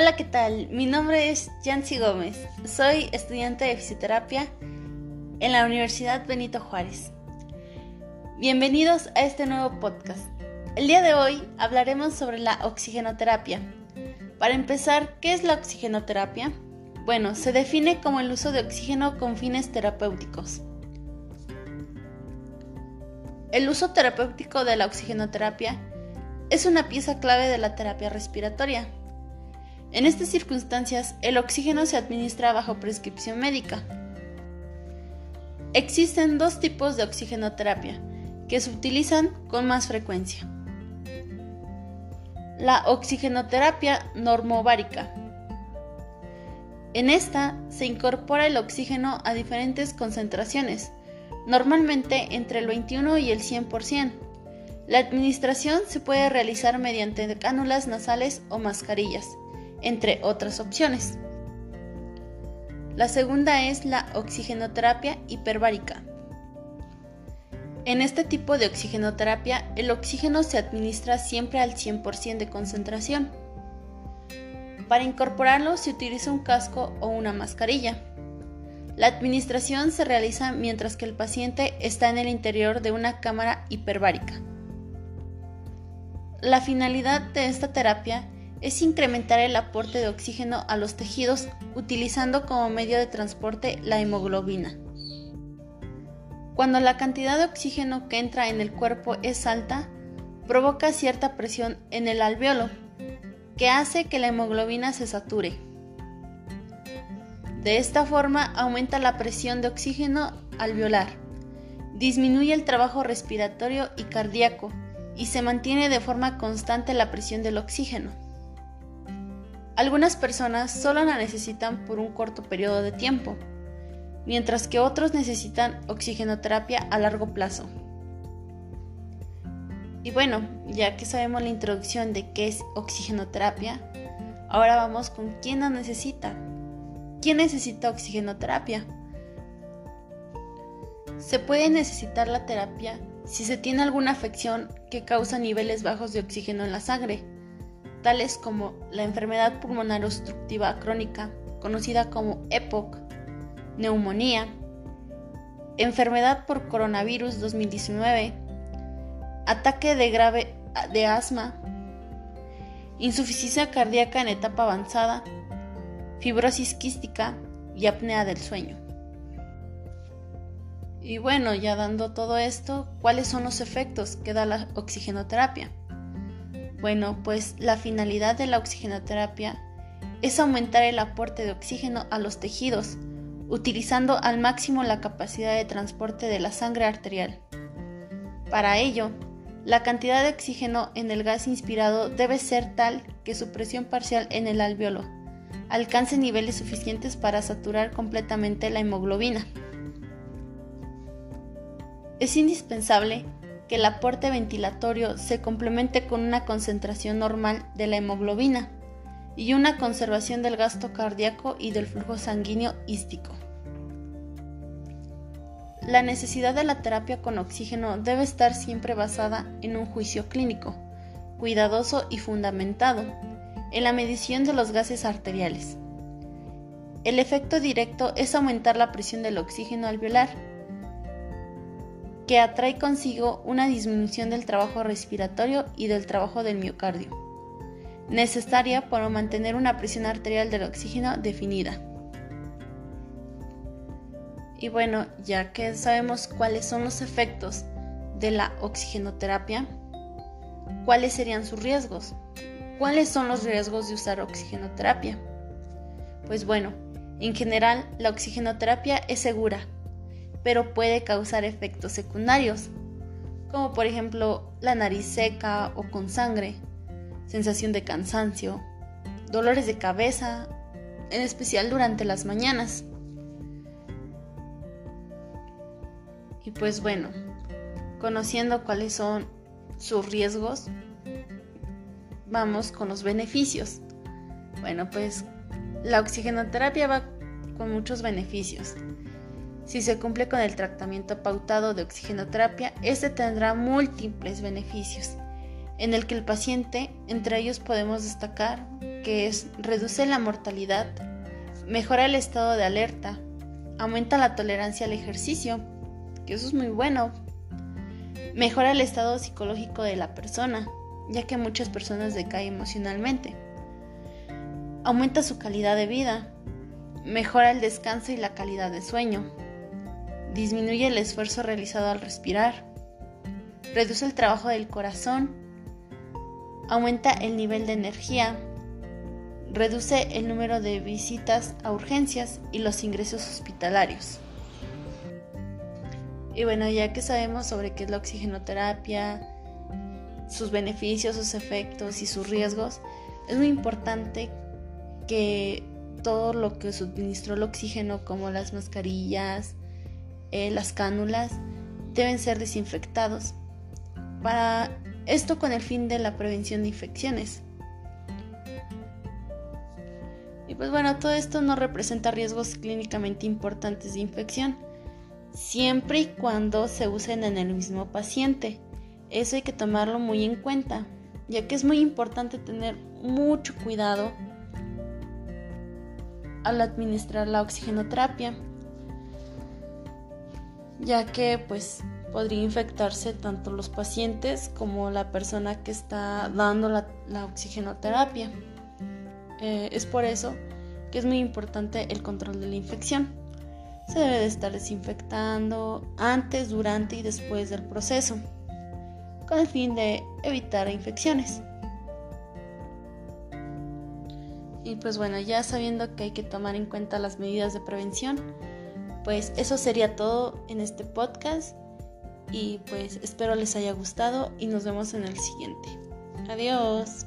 Hola, ¿qué tal? Mi nombre es Yancy Gómez. Soy estudiante de fisioterapia en la Universidad Benito Juárez. Bienvenidos a este nuevo podcast. El día de hoy hablaremos sobre la oxigenoterapia. Para empezar, ¿qué es la oxigenoterapia? Bueno, se define como el uso de oxígeno con fines terapéuticos. El uso terapéutico de la oxigenoterapia es una pieza clave de la terapia respiratoria. En estas circunstancias, el oxígeno se administra bajo prescripción médica. Existen dos tipos de oxigenoterapia que se utilizan con más frecuencia. La oxigenoterapia normovárica. En esta se incorpora el oxígeno a diferentes concentraciones, normalmente entre el 21 y el 100%. La administración se puede realizar mediante cánulas nasales o mascarillas, entre otras opciones. La segunda es la oxigenoterapia hiperbárica. En este tipo de oxigenoterapia, el oxígeno se administra siempre al 100% de concentración. Para incorporarlo se utiliza un casco o una mascarilla. La administración se realiza mientras que el paciente está en el interior de una cámara hiperbárica. La finalidad de esta terapia es incrementar el aporte de oxígeno a los tejidos utilizando como medio de transporte la hemoglobina. Cuando la cantidad de oxígeno que entra en el cuerpo es alta, provoca cierta presión en el alveolo, que hace que la hemoglobina se sature. De esta forma aumenta la presión de oxígeno alveolar, disminuye el trabajo respiratorio y cardíaco, y se mantiene de forma constante la presión del oxígeno. Algunas personas solo la necesitan por un corto periodo de tiempo, mientras que otros necesitan oxigenoterapia a largo plazo. Y bueno, ya que sabemos la introducción de qué es oxigenoterapia, ahora vamos con quién la necesita. ¿Quién necesita oxigenoterapia? Se puede necesitar la terapia si se tiene alguna afección que causa niveles bajos de oxígeno en la sangre, tales como la enfermedad pulmonar obstructiva crónica, conocida como EPOC, neumonía, enfermedad por coronavirus 2019, ataque de grave de asma, insuficiencia cardíaca en etapa avanzada, fibrosis quística y apnea del sueño. Y bueno, ya dando todo esto, ¿cuáles son los efectos que da la oxigenoterapia? Bueno, pues la finalidad de la oxigenoterapia es aumentar el aporte de oxígeno a los tejidos, utilizando al máximo la capacidad de transporte de la sangre arterial. Para ello, la cantidad de oxígeno en el gas inspirado debe ser tal que su presión parcial en el alveolo alcance niveles suficientes para saturar completamente la hemoglobina. Es indispensable que el aporte ventilatorio se complemente con una concentración normal de la hemoglobina y una conservación del gasto cardíaco y del flujo sanguíneo ístico. La necesidad de la terapia con oxígeno debe estar siempre basada en un juicio clínico, cuidadoso y fundamentado en la medición de los gases arteriales. El efecto directo es aumentar la presión del oxígeno alveolar que atrae consigo una disminución del trabajo respiratorio y del trabajo del miocardio, necesaria para mantener una presión arterial del oxígeno definida. Y bueno, ya que sabemos cuáles son los efectos de la oxigenoterapia, ¿cuáles serían sus riesgos? ¿Cuáles son los riesgos de usar oxigenoterapia? Pues bueno, en general la oxigenoterapia es segura, pero puede causar efectos secundarios, como por ejemplo la nariz seca o con sangre, sensación de cansancio, dolores de cabeza, en especial durante las mañanas. Y pues bueno, conociendo cuáles son sus riesgos, vamos con los beneficios. Bueno, pues la oxigenoterapia va con muchos beneficios. Si se cumple con el tratamiento pautado de oxigenoterapia, este tendrá múltiples beneficios, en el que el paciente, entre ellos podemos destacar que es reduce la mortalidad, mejora el estado de alerta, aumenta la tolerancia al ejercicio, que eso es muy bueno, mejora el estado psicológico de la persona, ya que muchas personas decaen emocionalmente, aumenta su calidad de vida, mejora el descanso y la calidad de sueño, disminuye el esfuerzo realizado al respirar, reduce el trabajo del corazón, aumenta el nivel de energía, reduce el número de visitas a urgencias y los ingresos hospitalarios. Y bueno, ya que sabemos sobre qué es la oxigenoterapia, sus beneficios, sus efectos y sus riesgos, es muy importante que todo lo que suministró el oxígeno, como las mascarillas, eh, las cánulas, deben ser desinfectados. Para esto con el fin de la prevención de infecciones. Y pues bueno, todo esto no representa riesgos clínicamente importantes de infección, siempre y cuando se usen en el mismo paciente. Eso hay que tomarlo muy en cuenta, ya que es muy importante tener mucho cuidado al administrar la oxigenoterapia, ya que pues podría infectarse tanto los pacientes como la persona que está dando la, oxigenoterapia. Eh, es por eso que es muy importante el control de la infección. Se debe de estar desinfectando antes, durante y después del proceso, con el fin de evitar infecciones. Y pues bueno, ya sabiendo que hay que tomar en cuenta las medidas de prevención, pues eso sería todo en este podcast y pues espero les haya gustado y nos vemos en el siguiente. Adiós.